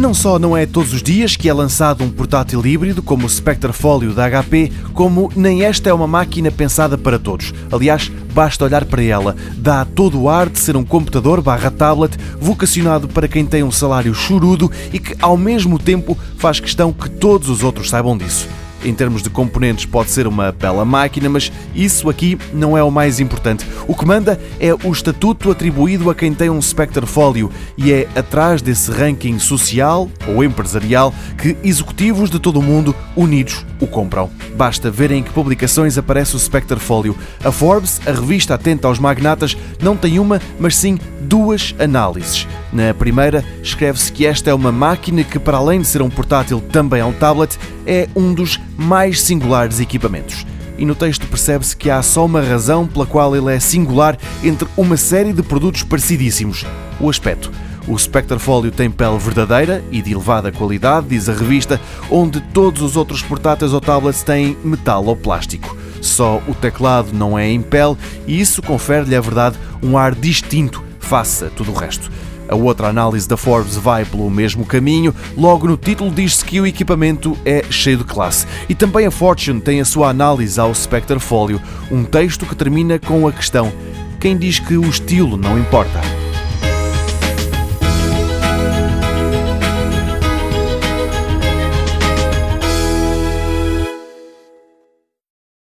não só não é todos os dias que é lançado um portátil híbrido como o Spectre Folio da HP, como nem esta é uma máquina pensada para todos. Aliás, basta olhar para ela. Dá todo o ar de ser um computador barra tablet vocacionado para quem tem um salário chorudo e que, ao mesmo tempo, faz questão que todos os outros saibam disso. Em termos de componentes, pode ser uma bela máquina, mas isso aqui não é o mais importante. O que manda é o estatuto atribuído a quem tem um Spectre Folio e é atrás desse ranking social ou empresarial que executivos de todo o mundo unidos o compram. Basta ver em que publicações aparece o Spectre Folio. A Forbes, a revista atenta aos magnatas, não tem uma, mas sim duas análises. Na primeira, escreve-se que esta é uma máquina que, para além de ser um portátil também é um tablet, é um dos mais singulares equipamentos. E no texto percebe-se que há só uma razão pela qual ele é singular entre uma série de produtos parecidíssimos: o aspecto. O Spectre Folio tem pele verdadeira e de elevada qualidade, diz a revista, onde todos os outros portáteis ou tablets têm metal ou plástico. Só o teclado não é em pele e isso confere-lhe, a verdade, um ar distinto face a tudo o resto. A outra análise da Forbes vai pelo mesmo caminho. Logo no título diz-se que o equipamento é cheio de classe. E também a Fortune tem a sua análise ao Spectre Folio, um texto que termina com a questão: quem diz que o estilo não importa?